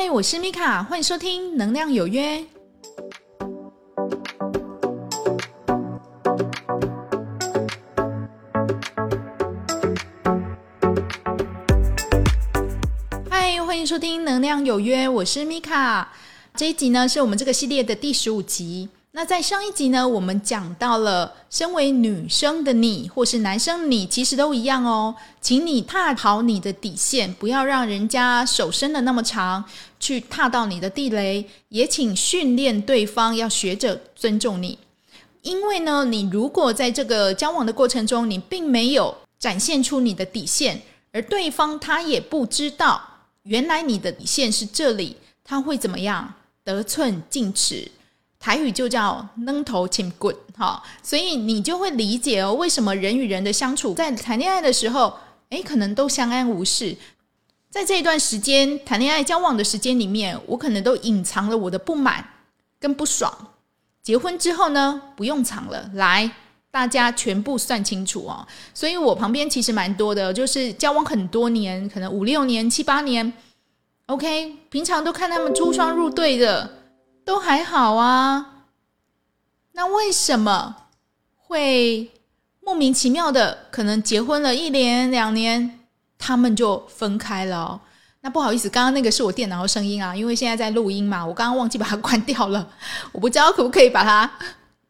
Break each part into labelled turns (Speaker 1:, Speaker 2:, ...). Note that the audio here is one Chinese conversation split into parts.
Speaker 1: 嗨，我是米卡，欢迎收听《能量有约》。嗨，欢迎收听《能量有约》，我是米卡。这一集呢，是我们这个系列的第十五集。那在上一集呢，我们讲到了，身为女生的你，或是男生你，其实都一样哦。请你踏好你的底线，不要让人家手伸的那么长，去踏到你的地雷。也请训练对方要学着尊重你，因为呢，你如果在这个交往的过程中，你并没有展现出你的底线，而对方他也不知道原来你的底线是这里，他会怎么样？得寸进尺。台语就叫“扔头请滚”哈，所以你就会理解哦，为什么人与人的相处在谈恋爱的时候，诶，可能都相安无事。在这一段时间谈恋爱交往的时间里面，我可能都隐藏了我的不满跟不爽。结婚之后呢，不用藏了，来大家全部算清楚哦。所以我旁边其实蛮多的，就是交往很多年，可能五六年、七八年，OK，平常都看他们出双入对的。都还好啊，那为什么会莫名其妙的可能结婚了一年两年，他们就分开了？那不好意思，刚刚那个是我电脑的声音啊，因为现在在录音嘛，我刚刚忘记把它关掉了，我不知道可不可以把它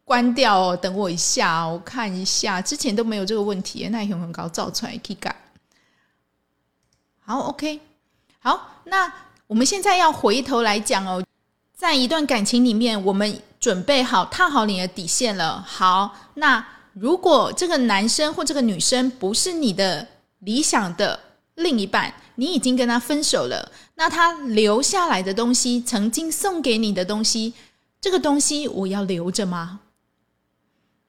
Speaker 1: 关掉哦。等我一下，我看一下，之前都没有这个问题，那也很高，造出来可以改。好，OK，好，那我们现在要回头来讲哦。在一段感情里面，我们准备好踏好你的底线了。好，那如果这个男生或这个女生不是你的理想的另一半，你已经跟他分手了，那他留下来的东西，曾经送给你的东西，这个东西我要留着吗？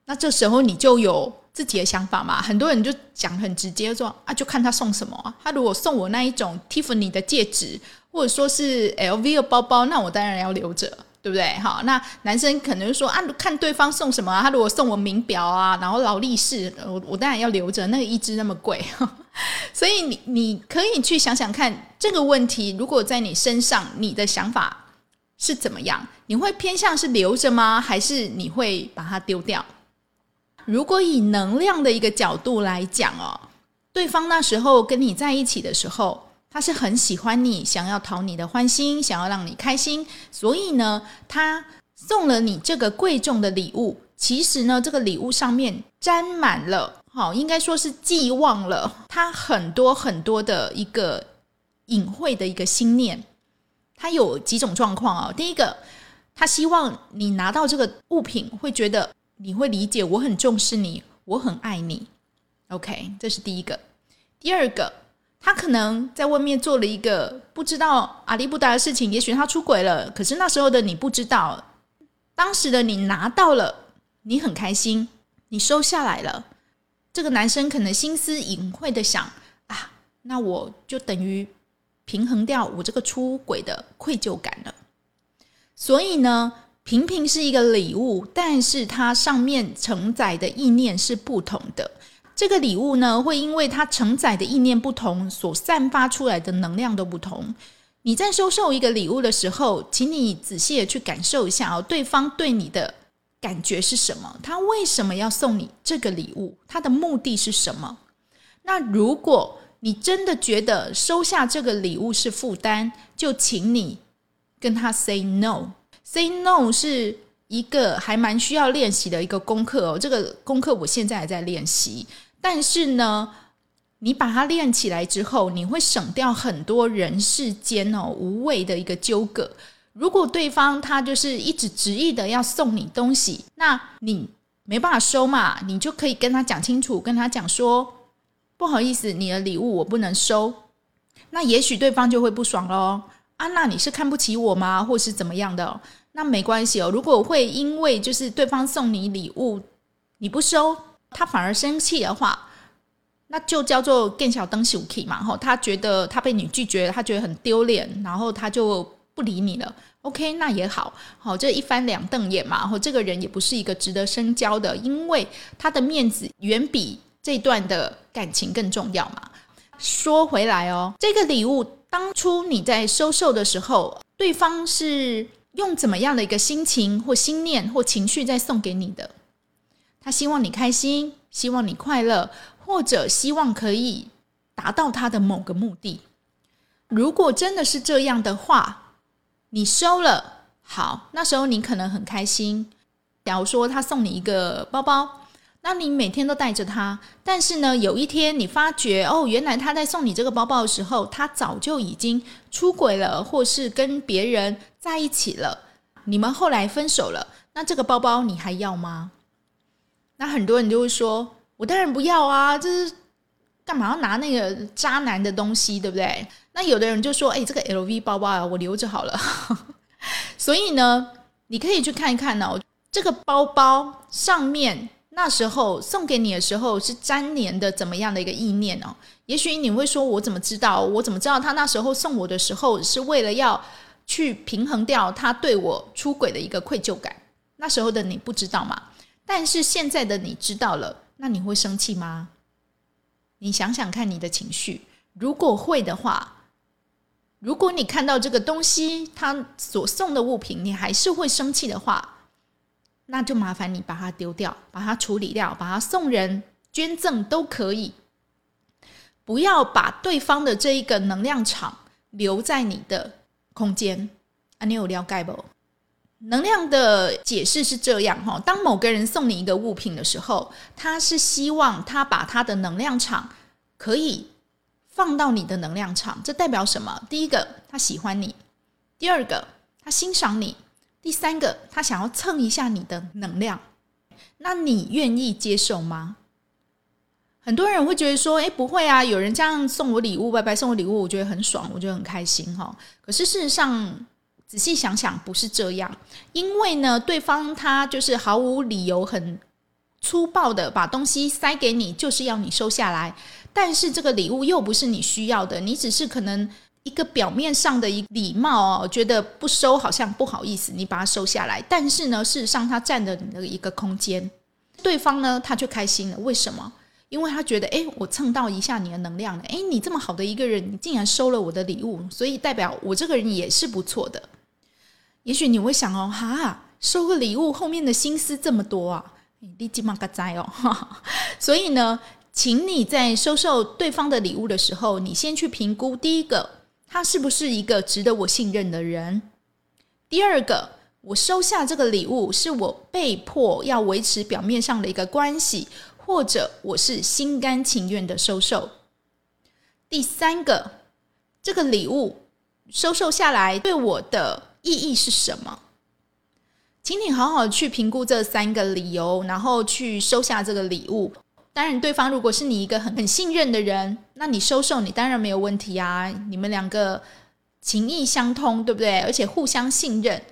Speaker 1: 那这时候你就有自己的想法嘛？很多人就讲很直接说啊，就看他送什么。他如果送我那一种 Tiffany 的戒指。或者说是 LV 的包包，那我当然要留着，对不对？好，那男生可能说啊，看对方送什么啊，他如果送我名表啊，然后劳力士，我我当然要留着，那个一支那么贵，所以你你可以去想想看这个问题，如果在你身上，你的想法是怎么样？你会偏向是留着吗？还是你会把它丢掉？如果以能量的一个角度来讲哦，对方那时候跟你在一起的时候。他是很喜欢你，想要讨你的欢心，想要让你开心，所以呢，他送了你这个贵重的礼物。其实呢，这个礼物上面沾满了，好，应该说是寄望了他很多很多的一个隐晦的一个心念。他有几种状况啊？第一个，他希望你拿到这个物品，会觉得你会理解我很重视你，我很爱你。OK，这是第一个。第二个。他可能在外面做了一个不知道阿里不达的事情，也许他出轨了。可是那时候的你不知道，当时的你拿到了，你很开心，你收下来了。这个男生可能心思隐晦的想啊，那我就等于平衡掉我这个出轨的愧疚感了。所以呢，平平是一个礼物，但是它上面承载的意念是不同的。这个礼物呢，会因为它承载的意念不同，所散发出来的能量都不同。你在收受一个礼物的时候，请你仔细的去感受一下哦，对方对你的感觉是什么？他为什么要送你这个礼物？他的目的是什么？那如果你真的觉得收下这个礼物是负担，就请你跟他 say no。say no 是一个还蛮需要练习的一个功课哦。这个功课我现在还在练习。但是呢，你把它练起来之后，你会省掉很多人世间哦无谓的一个纠葛。如果对方他就是一直执意的要送你东西，那你没办法收嘛，你就可以跟他讲清楚，跟他讲说不好意思，你的礼物我不能收。那也许对方就会不爽喽。啊，那你是看不起我吗？或是怎么样的？那没关系哦。如果会因为就是对方送你礼物，你不收。他反而生气的话，那就叫做更小灯小 k 嘛。吼，他觉得他被你拒绝，他觉得很丢脸，然后他就不理你了。OK，那也好，好这一翻两瞪眼嘛。后这个人也不是一个值得深交的，因为他的面子远比这段的感情更重要嘛。说回来哦，这个礼物当初你在收受的时候，对方是用怎么样的一个心情或心念或情绪在送给你的？他希望你开心，希望你快乐，或者希望可以达到他的某个目的。如果真的是这样的话，你收了，好，那时候你可能很开心。假如说他送你一个包包。那你每天都带着它，但是呢，有一天你发觉哦，原来他在送你这个包包的时候，他早就已经出轨了，或是跟别人在一起了。你们后来分手了，那这个包包你还要吗？那很多人就会说：“我当然不要啊，这是干嘛要拿那个渣男的东西，对不对？”那有的人就说：“哎，这个 LV 包包啊，我留着好了。”所以呢，你可以去看一看哦，这个包包上面。那时候送给你的时候是粘连的怎么样的一个意念哦？也许你会说，我怎么知道？我怎么知道他那时候送我的时候是为了要去平衡掉他对我出轨的一个愧疚感？那时候的你不知道吗？但是现在的你知道了，那你会生气吗？你想想看你的情绪，如果会的话，如果你看到这个东西，他所送的物品，你还是会生气的话。那就麻烦你把它丢掉，把它处理掉，把它送人、捐赠都可以。不要把对方的这一个能量场留在你的空间。啊，你有了解不？能量的解释是这样哈：当某个人送你一个物品的时候，他是希望他把他的能量场可以放到你的能量场。这代表什么？第一个，他喜欢你；第二个，他欣赏你。第三个，他想要蹭一下你的能量，那你愿意接受吗？很多人会觉得说：“哎，不会啊，有人这样送我礼物，拜拜送我礼物，我觉得很爽，我觉得很开心。”哈，可是事实上，仔细想想，不是这样。因为呢，对方他就是毫无理由、很粗暴的把东西塞给你，就是要你收下来。但是这个礼物又不是你需要的，你只是可能。一个表面上的一礼貌哦，觉得不收好像不好意思，你把它收下来。但是呢，事实上它占了你的一个空间，对方呢他就开心了。为什么？因为他觉得，哎，我蹭到一下你的能量了。哎，你这么好的一个人，你竟然收了我的礼物，所以代表我这个人也是不错的。也许你会想哦，哈，收个礼物后面的心思这么多啊，你立马个灾哦。所以呢，请你在收受对方的礼物的时候，你先去评估第一个。他是不是一个值得我信任的人？第二个，我收下这个礼物是我被迫要维持表面上的一个关系，或者我是心甘情愿的收受。第三个，这个礼物收受下来对我的意义是什么？请你好好去评估这三个理由，然后去收下这个礼物。当然，对方如果是你一个很很信任的人，那你收受你当然没有问题啊。你们两个情意相通，对不对？而且互相信任，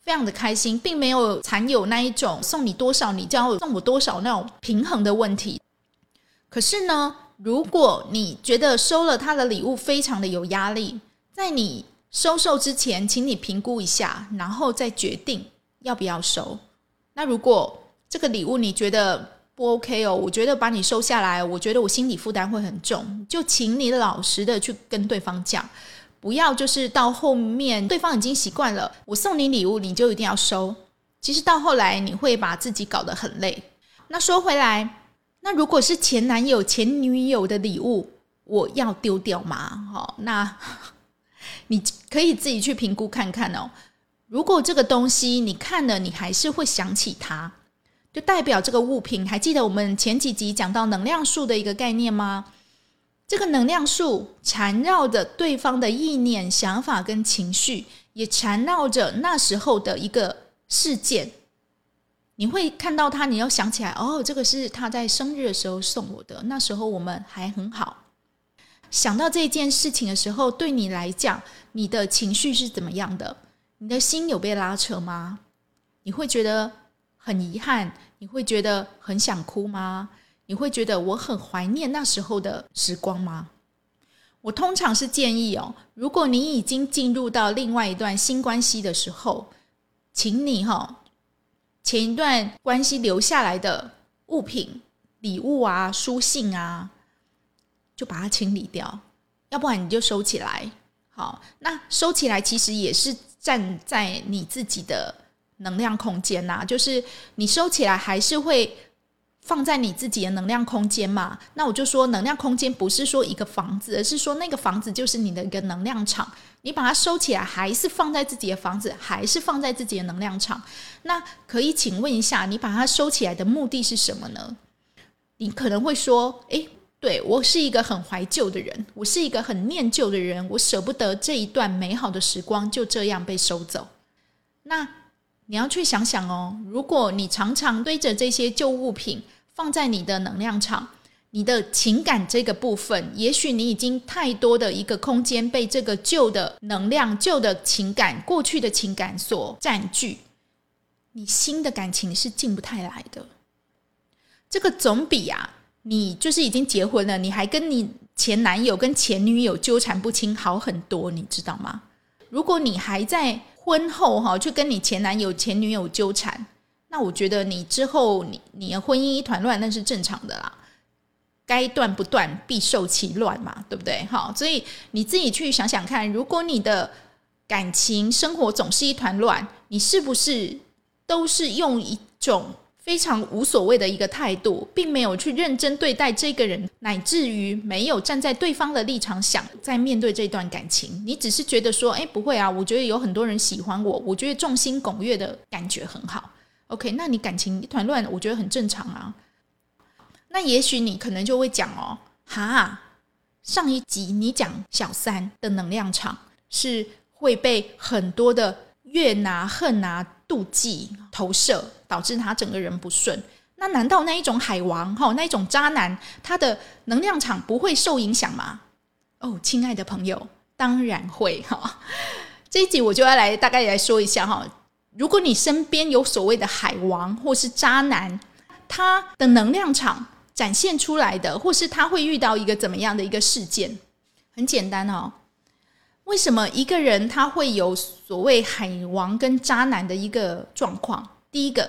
Speaker 1: 非常的开心，并没有残有那一种送你多少你就要送我多少那种平衡的问题。可是呢，如果你觉得收了他的礼物非常的有压力，在你收受之前，请你评估一下，然后再决定要不要收。那如果这个礼物你觉得，不 OK 哦，我觉得把你收下来，我觉得我心理负担会很重。就请你老实的去跟对方讲，不要就是到后面对方已经习惯了，我送你礼物你就一定要收。其实到后来你会把自己搞得很累。那说回来，那如果是前男友、前女友的礼物，我要丢掉吗？好，那你可以自己去评估看看哦。如果这个东西你看了，你还是会想起他。就代表这个物品，还记得我们前几集讲到能量树的一个概念吗？这个能量树缠绕着对方的意念、想法跟情绪，也缠绕着那时候的一个事件。你会看到它，你要想起来，哦，这个是他在生日的时候送我的，那时候我们还很好。想到这件事情的时候，对你来讲，你的情绪是怎么样的？你的心有被拉扯吗？你会觉得很遗憾？你会觉得很想哭吗？你会觉得我很怀念那时候的时光吗？我通常是建议哦，如果你已经进入到另外一段新关系的时候，请你哈前一段关系留下来的物品、礼物啊、书信啊，就把它清理掉，要不然你就收起来。好，那收起来其实也是站在你自己的能量空间呐，就是你收起来还是会放在你自己的能量空间嘛。那我就说，能量空间不是说一个房子，而是说那个房子就是你的一个能量场。你把它收起来，还是放在自己的房子，还是放在自己的能量场？那可以请问一下，你把它收起来的目的是什么呢？你可能会说：“诶，对我是一个很怀旧的人，我是一个很念旧的人，我舍不得这一段美好的时光就这样被收走。”那你要去想想哦，如果你常常堆着这些旧物品放在你的能量场。你的情感这个部分，也许你已经太多的一个空间被这个旧的能量、旧的情感、过去的情感所占据，你新的感情是进不太来的。这个总比啊，你就是已经结婚了，你还跟你前男友、跟前女友纠缠不清好很多，你知道吗？如果你还在婚后哈，去跟你前男友、前女友纠缠，那我觉得你之后你你的婚姻一团乱，那是正常的啦。该断不断，必受其乱嘛，对不对？好，所以你自己去想想看，如果你的感情生活总是一团乱，你是不是都是用一种非常无所谓的一个态度，并没有去认真对待这个人，乃至于没有站在对方的立场想在面对这段感情？你只是觉得说，哎，不会啊，我觉得有很多人喜欢我，我觉得众星拱月的感觉很好。OK，那你感情一团乱，我觉得很正常啊。那也许你可能就会讲哦，哈，上一集你讲小三的能量场是会被很多的怨啊、恨啊、妒忌投射，导致他整个人不顺。那难道那一种海王哈，那一种渣男，他的能量场不会受影响吗？哦，亲爱的朋友，当然会哈。这一集我就要来大概来说一下哈，如果你身边有所谓的海王或是渣男，他的能量场。展现出来的，或是他会遇到一个怎么样的一个事件？很简单哦。为什么一个人他会有所谓海王跟渣男的一个状况？第一个，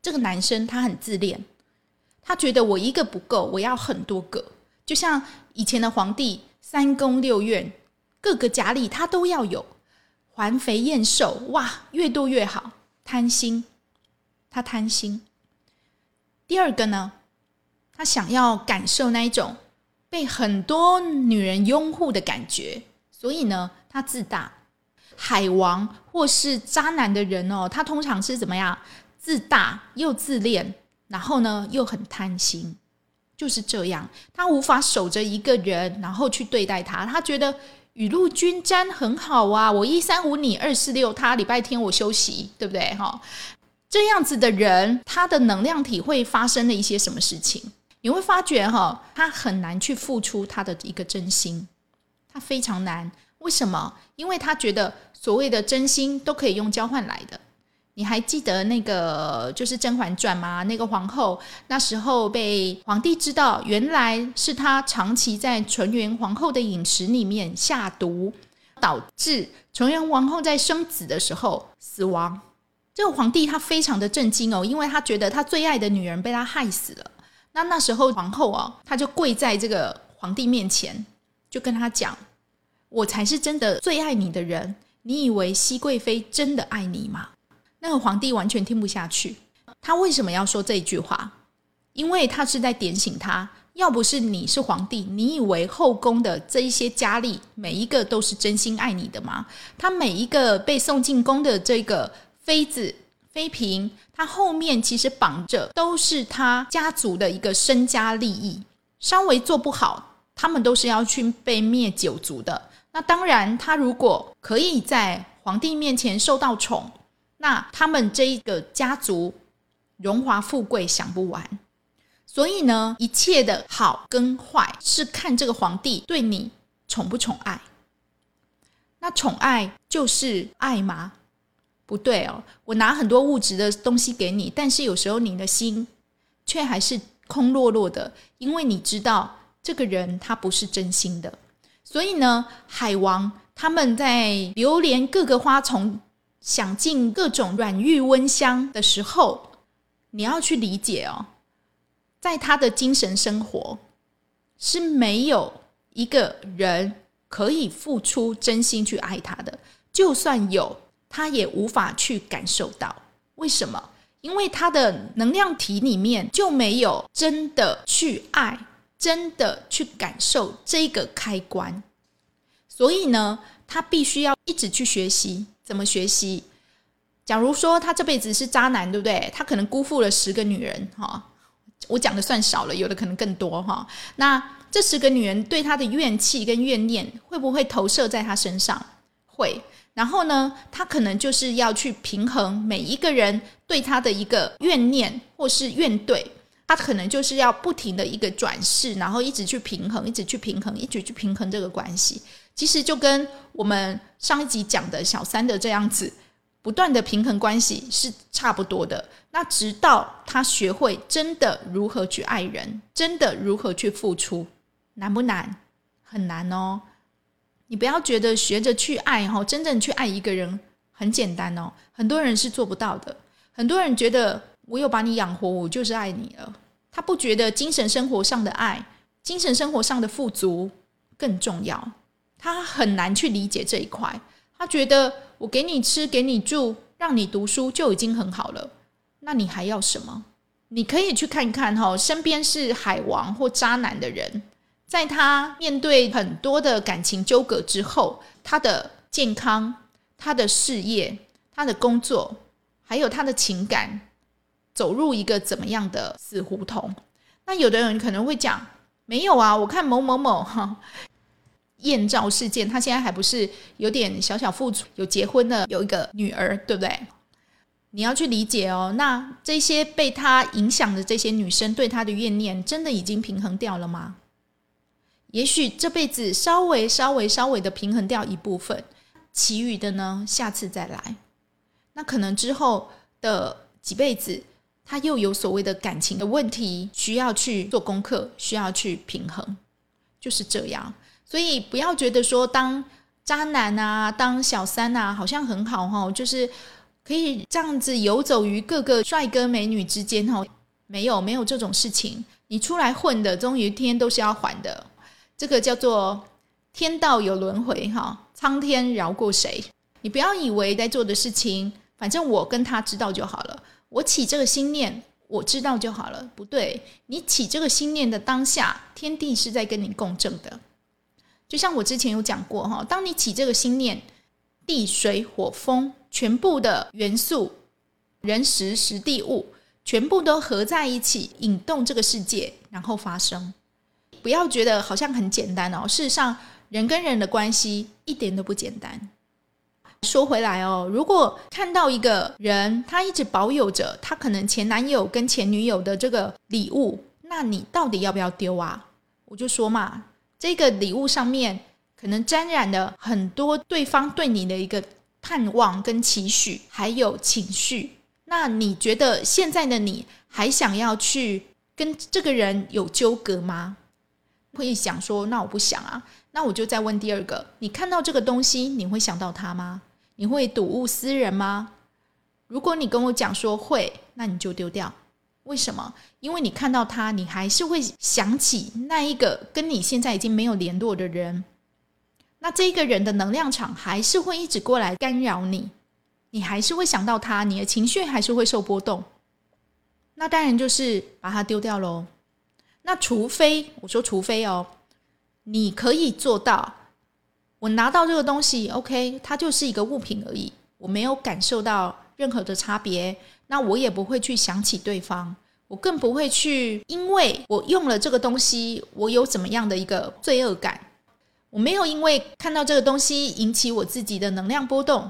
Speaker 1: 这个男生他很自恋，他觉得我一个不够，我要很多个。就像以前的皇帝，三宫六院，各个家里他都要有，环肥燕瘦，哇，越多越好，贪心，他贪心。第二个呢？他想要感受那一种被很多女人拥护的感觉，所以呢，他自大。海王或是渣男的人哦，他通常是怎么样？自大又自恋，然后呢又很贪心，就是这样。他无法守着一个人，然后去对待他。他觉得雨露均沾很好啊，我一三五你二四六，他礼拜天我休息，对不对？哈，这样子的人，他的能量体会发生了一些什么事情？你会发觉哈，他很难去付出他的一个真心，他非常难。为什么？因为他觉得所谓的真心都可以用交换来的。你还记得那个就是《甄嬛传》吗？那个皇后那时候被皇帝知道，原来是他长期在纯元皇后的饮食里面下毒，导致纯元皇后在生子的时候死亡。这个皇帝他非常的震惊哦，因为他觉得他最爱的女人被他害死了。那那时候皇后啊，她就跪在这个皇帝面前，就跟他讲：“我才是真的最爱你的人，你以为熹贵妃真的爱你吗？”那个皇帝完全听不下去。他为什么要说这一句话？因为他是在点醒他：要不是你是皇帝，你以为后宫的这一些佳丽每一个都是真心爱你的吗？他每一个被送进宫的这个妃子。妃嫔，她后面其实绑着都是他家族的一个身家利益，稍微做不好，他们都是要去被灭九族的。那当然，他如果可以在皇帝面前受到宠，那他们这一个家族荣华富贵享不完。所以呢，一切的好跟坏是看这个皇帝对你宠不宠爱。那宠爱就是爱吗？不对哦，我拿很多物质的东西给你，但是有时候你的心却还是空落落的，因为你知道这个人他不是真心的。所以呢，海王他们在流连各个花丛，享尽各种软玉温香的时候，你要去理解哦，在他的精神生活是没有一个人可以付出真心去爱他的，就算有，他也无法去感受到。为什么？因为他的能量体里面就没有真的去爱，真的去感受这个开关。所以呢，他必须要一直去学习，怎么学习？假如说他这辈子是渣男，对不对？他可能辜负了十个女人，哈，我讲的算少了，有的可能更多，哈。那这十个女人对他的怨气跟怨念，会不会投射在他身上？会。然后呢，他可能就是要去平衡每一个人对他的一个怨念或是怨怼，他可能就是要不停的一个转世，然后一直去平衡，一直去平衡，一直去平衡这个关系。其实就跟我们上一集讲的小三的这样子，不断的平衡关系是差不多的。那直到他学会真的如何去爱人，真的如何去付出，难不难？很难哦。你不要觉得学着去爱哈，真正去爱一个人很简单哦。很多人是做不到的。很多人觉得我有把你养活，我就是爱你了。他不觉得精神生活上的爱、精神生活上的富足更重要。他很难去理解这一块。他觉得我给你吃、给你住、让你读书就已经很好了。那你还要什么？你可以去看看哈，身边是海王或渣男的人。在他面对很多的感情纠葛之后，他的健康、他的事业、他的工作，还有他的情感，走入一个怎么样的死胡同？那有的人可能会讲：没有啊，我看某某某哈艳照事件，他现在还不是有点小小付出，有结婚的，有一个女儿，对不对？你要去理解哦。那这些被他影响的这些女生，对他的怨念，真的已经平衡掉了吗？也许这辈子稍微、稍微、稍微的平衡掉一部分，其余的呢，下次再来。那可能之后的几辈子，他又有所谓的感情的问题，需要去做功课，需要去平衡，就是这样。所以不要觉得说当渣男啊、当小三啊，好像很好哈，就是可以这样子游走于各个帅哥美女之间哈。没有，没有这种事情。你出来混的，终有一天都是要还的。这个叫做天道有轮回，哈，苍天饶过谁？你不要以为在做的事情，反正我跟他知道就好了。我起这个心念，我知道就好了。不对，你起这个心念的当下，天地是在跟你共振的。就像我之前有讲过，哈，当你起这个心念，地水火风全部的元素，人时时地物，全部都合在一起，引动这个世界，然后发生。不要觉得好像很简单哦，事实上，人跟人的关系一点都不简单。说回来哦，如果看到一个人，他一直保有着他可能前男友跟前女友的这个礼物，那你到底要不要丢啊？我就说嘛，这个礼物上面可能沾染了很多对方对你的一个盼望跟期许，还有情绪。那你觉得现在的你还想要去跟这个人有纠葛吗？会想说，那我不想啊，那我就再问第二个：你看到这个东西，你会想到他吗？你会睹物思人吗？如果你跟我讲说会，那你就丢掉。为什么？因为你看到他，你还是会想起那一个跟你现在已经没有联络的人。那这个人的能量场还是会一直过来干扰你，你还是会想到他，你的情绪还是会受波动。那当然就是把它丢掉喽。那除非我说，除非哦，你可以做到，我拿到这个东西，OK，它就是一个物品而已，我没有感受到任何的差别，那我也不会去想起对方，我更不会去，因为我用了这个东西，我有怎么样的一个罪恶感，我没有因为看到这个东西引起我自己的能量波动，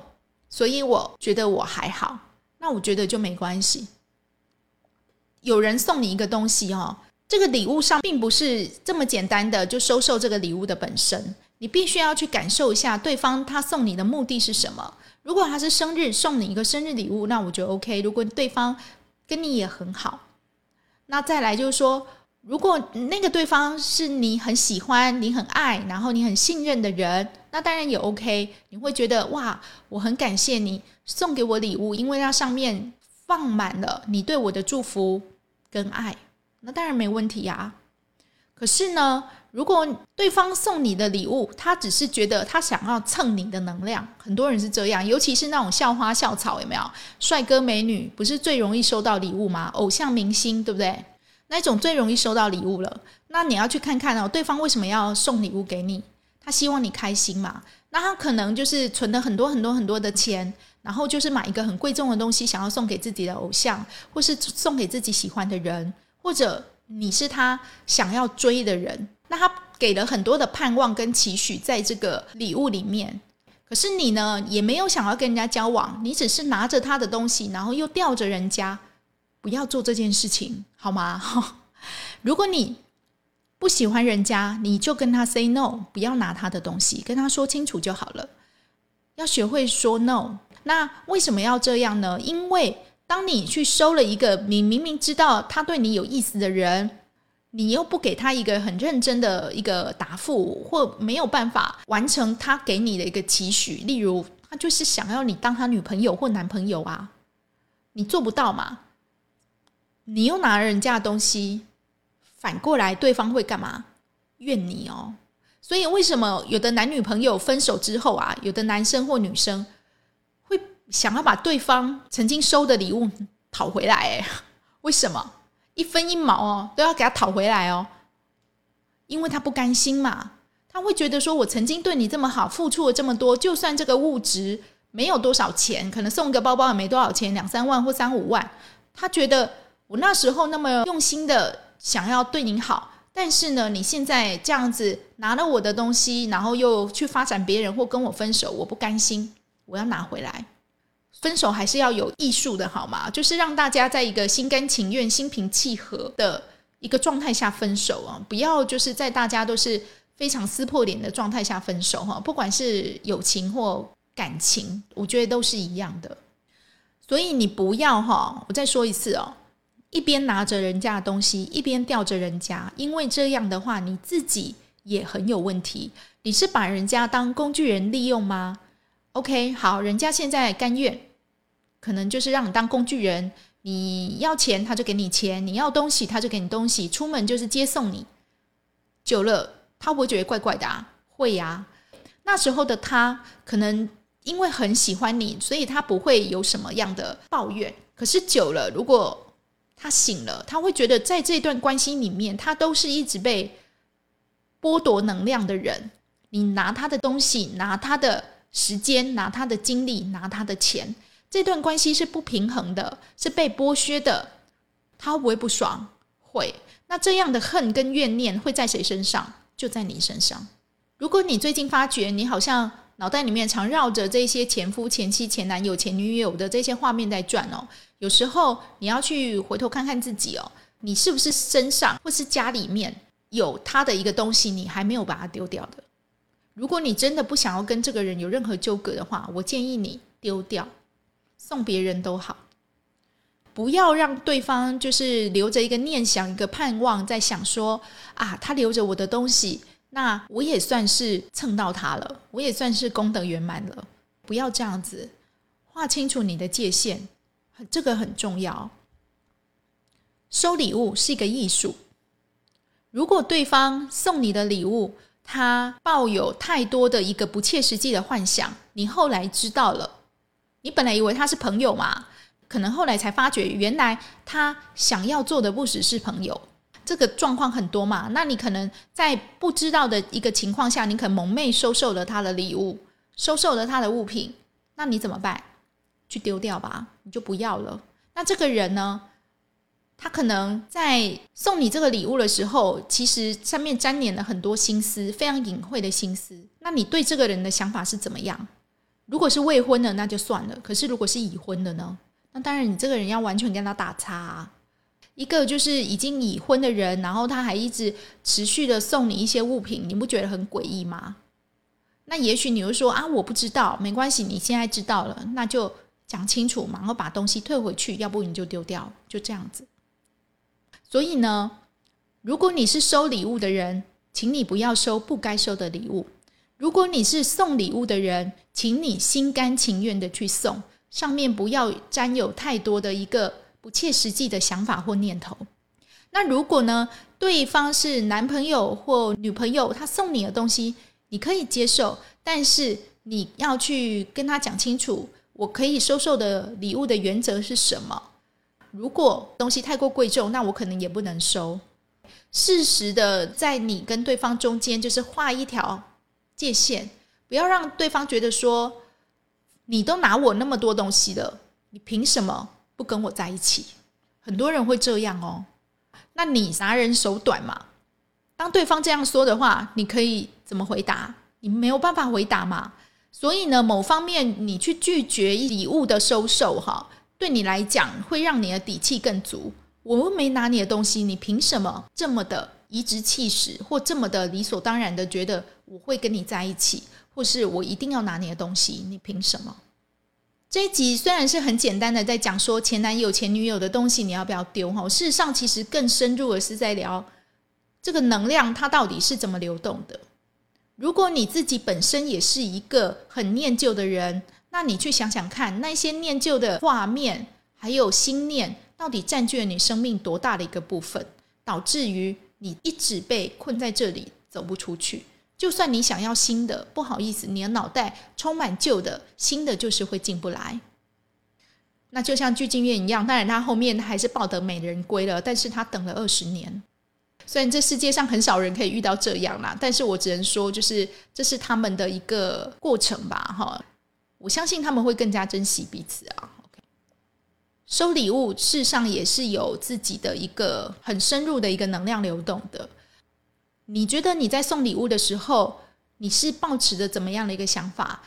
Speaker 1: 所以我觉得我还好，那我觉得就没关系。有人送你一个东西哦。这个礼物上并不是这么简单的就收受这个礼物的本身，你必须要去感受一下对方他送你的目的是什么。如果他是生日送你一个生日礼物，那我觉得 OK。如果对方跟你也很好，那再来就是说，如果那个对方是你很喜欢、你很爱、然后你很信任的人，那当然也 OK。你会觉得哇，我很感谢你送给我礼物，因为它上面放满了你对我的祝福跟爱。那当然没问题呀。可是呢，如果对方送你的礼物，他只是觉得他想要蹭你的能量，很多人是这样，尤其是那种校花校草，有没有？帅哥美女不是最容易收到礼物吗？偶像明星，对不对？那种最容易收到礼物了。那你要去看看哦，对方为什么要送礼物给你？他希望你开心嘛？那他可能就是存了很多很多很多的钱，然后就是买一个很贵重的东西，想要送给自己的偶像，或是送给自己喜欢的人，或者你是他想要追的人。那他给了很多的盼望跟期许在这个礼物里面，可是你呢也没有想要跟人家交往，你只是拿着他的东西，然后又吊着人家，不要做这件事情好吗？如果你不喜欢人家，你就跟他 say no，不要拿他的东西，跟他说清楚就好了。要学会说 no。那为什么要这样呢？因为当你去收了一个你明明知道他对你有意思的人。你又不给他一个很认真的一个答复，或没有办法完成他给你的一个期许，例如他就是想要你当他女朋友或男朋友啊，你做不到嘛？你又拿人家的东西，反过来对方会干嘛？怨你哦。所以为什么有的男女朋友分手之后啊，有的男生或女生会想要把对方曾经收的礼物讨回来？哎，为什么？一分一毛哦，都要给他讨回来哦，因为他不甘心嘛，他会觉得说，我曾经对你这么好，付出了这么多，就算这个物质没有多少钱，可能送个包包也没多少钱，两三万或三五万，他觉得我那时候那么用心的想要对你好，但是呢，你现在这样子拿了我的东西，然后又去发展别人或跟我分手，我不甘心，我要拿回来。分手还是要有艺术的，好吗？就是让大家在一个心甘情愿、心平气和的一个状态下分手啊！不要就是在大家都是非常撕破脸的状态下分手哈。不管是友情或感情，我觉得都是一样的。所以你不要哈，我再说一次哦，一边拿着人家的东西，一边吊着人家，因为这样的话你自己也很有问题。你是把人家当工具人利用吗？OK，好，人家现在甘愿。可能就是让你当工具人，你要钱他就给你钱，你要东西他就给你东西，出门就是接送你。久了，他不会觉得怪怪的啊，会呀。那时候的他可能因为很喜欢你，所以他不会有什么样的抱怨。可是久了，如果他醒了，他会觉得在这段关系里面，他都是一直被剥夺能量的人。你拿他的东西，拿他的时间，拿他的精力，拿他的钱。这段关系是不平衡的，是被剥削的，他会不会不爽？会。那这样的恨跟怨念会在谁身上？就在你身上。如果你最近发觉你好像脑袋里面常绕着这些前夫、前妻、前男友、前女友的这些画面在转哦，有时候你要去回头看看自己哦，你是不是身上或是家里面有他的一个东西，你还没有把它丢掉的？如果你真的不想要跟这个人有任何纠葛的话，我建议你丢掉。送别人都好，不要让对方就是留着一个念想、一个盼望，在想说啊，他留着我的东西，那我也算是蹭到他了，我也算是功德圆满了。不要这样子，划清楚你的界限，这个很重要。收礼物是一个艺术，如果对方送你的礼物，他抱有太多的一个不切实际的幻想，你后来知道了。你本来以为他是朋友嘛，可能后来才发觉，原来他想要做的不只是朋友。这个状况很多嘛，那你可能在不知道的一个情况下，你可能蒙昧收受了他的礼物，收受了他的物品，那你怎么办？去丢掉吧，你就不要了。那这个人呢，他可能在送你这个礼物的时候，其实上面沾染了很多心思，非常隐晦的心思。那你对这个人的想法是怎么样？如果是未婚的，那就算了。可是如果是已婚的呢？那当然，你这个人要完全跟他打叉。一个就是已经已婚的人，然后他还一直持续的送你一些物品，你不觉得很诡异吗？那也许你会说啊，我不知道，没关系，你现在知道了，那就讲清楚嘛，然后把东西退回去，要不你就丢掉，就这样子。所以呢，如果你是收礼物的人，请你不要收不该收的礼物。如果你是送礼物的人，请你心甘情愿的去送，上面不要沾有太多的一个不切实际的想法或念头。那如果呢，对方是男朋友或女朋友，他送你的东西，你可以接受，但是你要去跟他讲清楚，我可以收受的礼物的原则是什么。如果东西太过贵重，那我可能也不能收。适时的在你跟对方中间，就是画一条界限，不要让对方觉得说，你都拿我那么多东西了，你凭什么不跟我在一起？很多人会这样哦。那你拿人手短嘛？当对方这样说的话，你可以怎么回答？你没有办法回答嘛。所以呢，某方面你去拒绝礼物的收受，哈，对你来讲会让你的底气更足。我又没拿你的东西，你凭什么这么的颐指气使，或这么的理所当然的觉得我会跟你在一起，或是我一定要拿你的东西？你凭什么？这一集虽然是很简单的在讲说前男友、前女友的东西你要不要丢哈，事实上其实更深入的是在聊这个能量它到底是怎么流动的。如果你自己本身也是一个很念旧的人，那你去想想看，那些念旧的画面还有心念，到底占据了你生命多大的一个部分，导致于你一直被困在这里走不出去。就算你想要新的，不好意思，你的脑袋充满旧的，新的就是会进不来。那就像具俊晔一样，当然他后面还是抱得美人归了，但是他等了二十年。虽然这世界上很少人可以遇到这样啦，但是我只能说，就是这是他们的一个过程吧，哈。我相信他们会更加珍惜彼此啊。收礼物事实上也是有自己的一个很深入的一个能量流动的。你觉得你在送礼物的时候，你是抱持着怎么样的一个想法？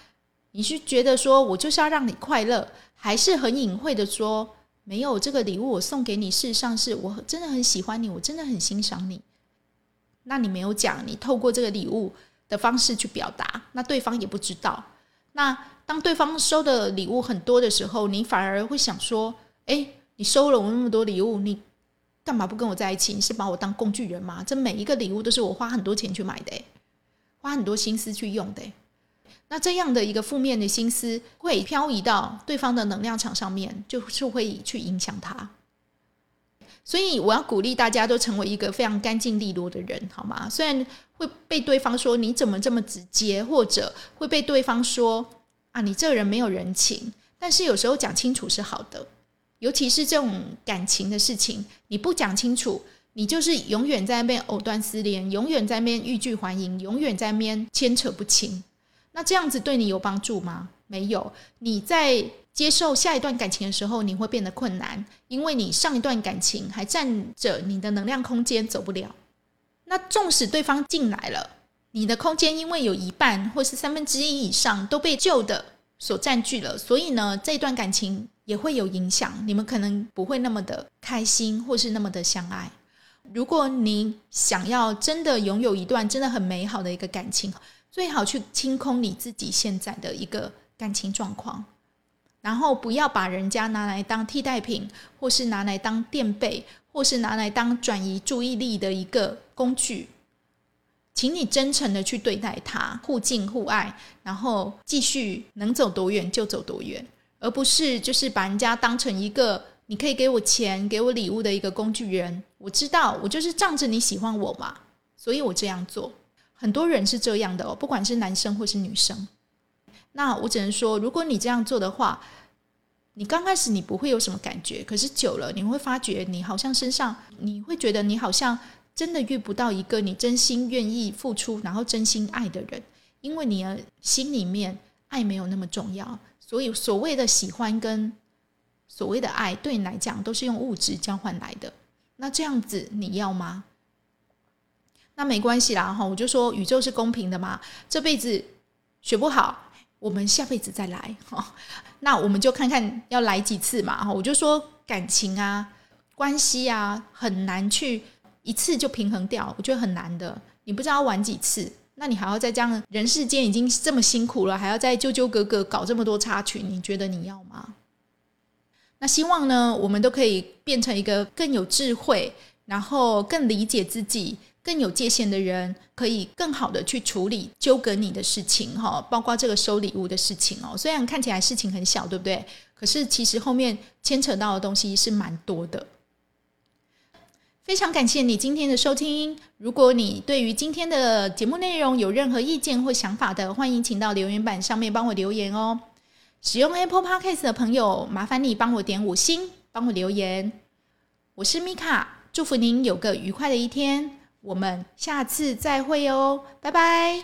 Speaker 1: 你是觉得说我就是要让你快乐，还是很隐晦的说没有这个礼物我送给你，事实上是我真的很喜欢你，我真的很欣赏你。那你没有讲，你透过这个礼物的方式去表达，那对方也不知道。那当对方收的礼物很多的时候，你反而会想说：哎，你收了我那么多礼物，你。干嘛不跟我在一起？你是把我当工具人吗？这每一个礼物都是我花很多钱去买的，花很多心思去用的。那这样的一个负面的心思会漂移到对方的能量场上面，就是会去影响他。所以我要鼓励大家都成为一个非常干净利落的人，好吗？虽然会被对方说你怎么这么直接，或者会被对方说啊你这个人没有人情，但是有时候讲清楚是好的。尤其是这种感情的事情，你不讲清楚，你就是永远在那边藕断丝连，永远在那边欲拒还迎，永远在那边牵扯不清。那这样子对你有帮助吗？没有。你在接受下一段感情的时候，你会变得困难，因为你上一段感情还占着你的能量空间，走不了。那纵使对方进来了，你的空间因为有一半或是三分之一以上都被旧的所占据了，所以呢，这段感情。也会有影响，你们可能不会那么的开心，或是那么的相爱。如果你想要真的拥有一段真的很美好的一个感情，最好去清空你自己现在的一个感情状况，然后不要把人家拿来当替代品，或是拿来当垫背，或是拿来当转移注意力的一个工具。请你真诚的去对待他，互敬互爱，然后继续能走多远就走多远。而不是就是把人家当成一个你可以给我钱、给我礼物的一个工具人。我知道，我就是仗着你喜欢我嘛，所以我这样做。很多人是这样的哦，不管是男生或是女生。那我只能说，如果你这样做的话，你刚开始你不会有什么感觉，可是久了你会发觉，你好像身上你会觉得你好像真的遇不到一个你真心愿意付出，然后真心爱的人，因为你的心里面爱没有那么重要。所以，所谓的喜欢跟所谓的爱，对你来讲都是用物质交换来的。那这样子你要吗？那没关系啦，哈，我就说宇宙是公平的嘛。这辈子学不好，我们下辈子再来。哈，那我们就看看要来几次嘛。哈，我就说感情啊、关系啊，很难去一次就平衡掉，我觉得很难的。你不知道要玩几次。那你还要再这样，人世间已经这么辛苦了，还要再纠纠葛葛搞这么多插曲，你觉得你要吗？那希望呢，我们都可以变成一个更有智慧，然后更理解自己、更有界限的人，可以更好的去处理纠葛你的事情哈，包括这个收礼物的事情哦。虽然看起来事情很小，对不对？可是其实后面牵扯到的东西是蛮多的。非常感谢你今天的收听。如果你对于今天的节目内容有任何意见或想法的，欢迎请到留言板上面帮我留言哦。使用 Apple Podcast 的朋友，麻烦你帮我点五星，帮我留言。我是米卡，祝福您有个愉快的一天。我们下次再会哦，拜拜。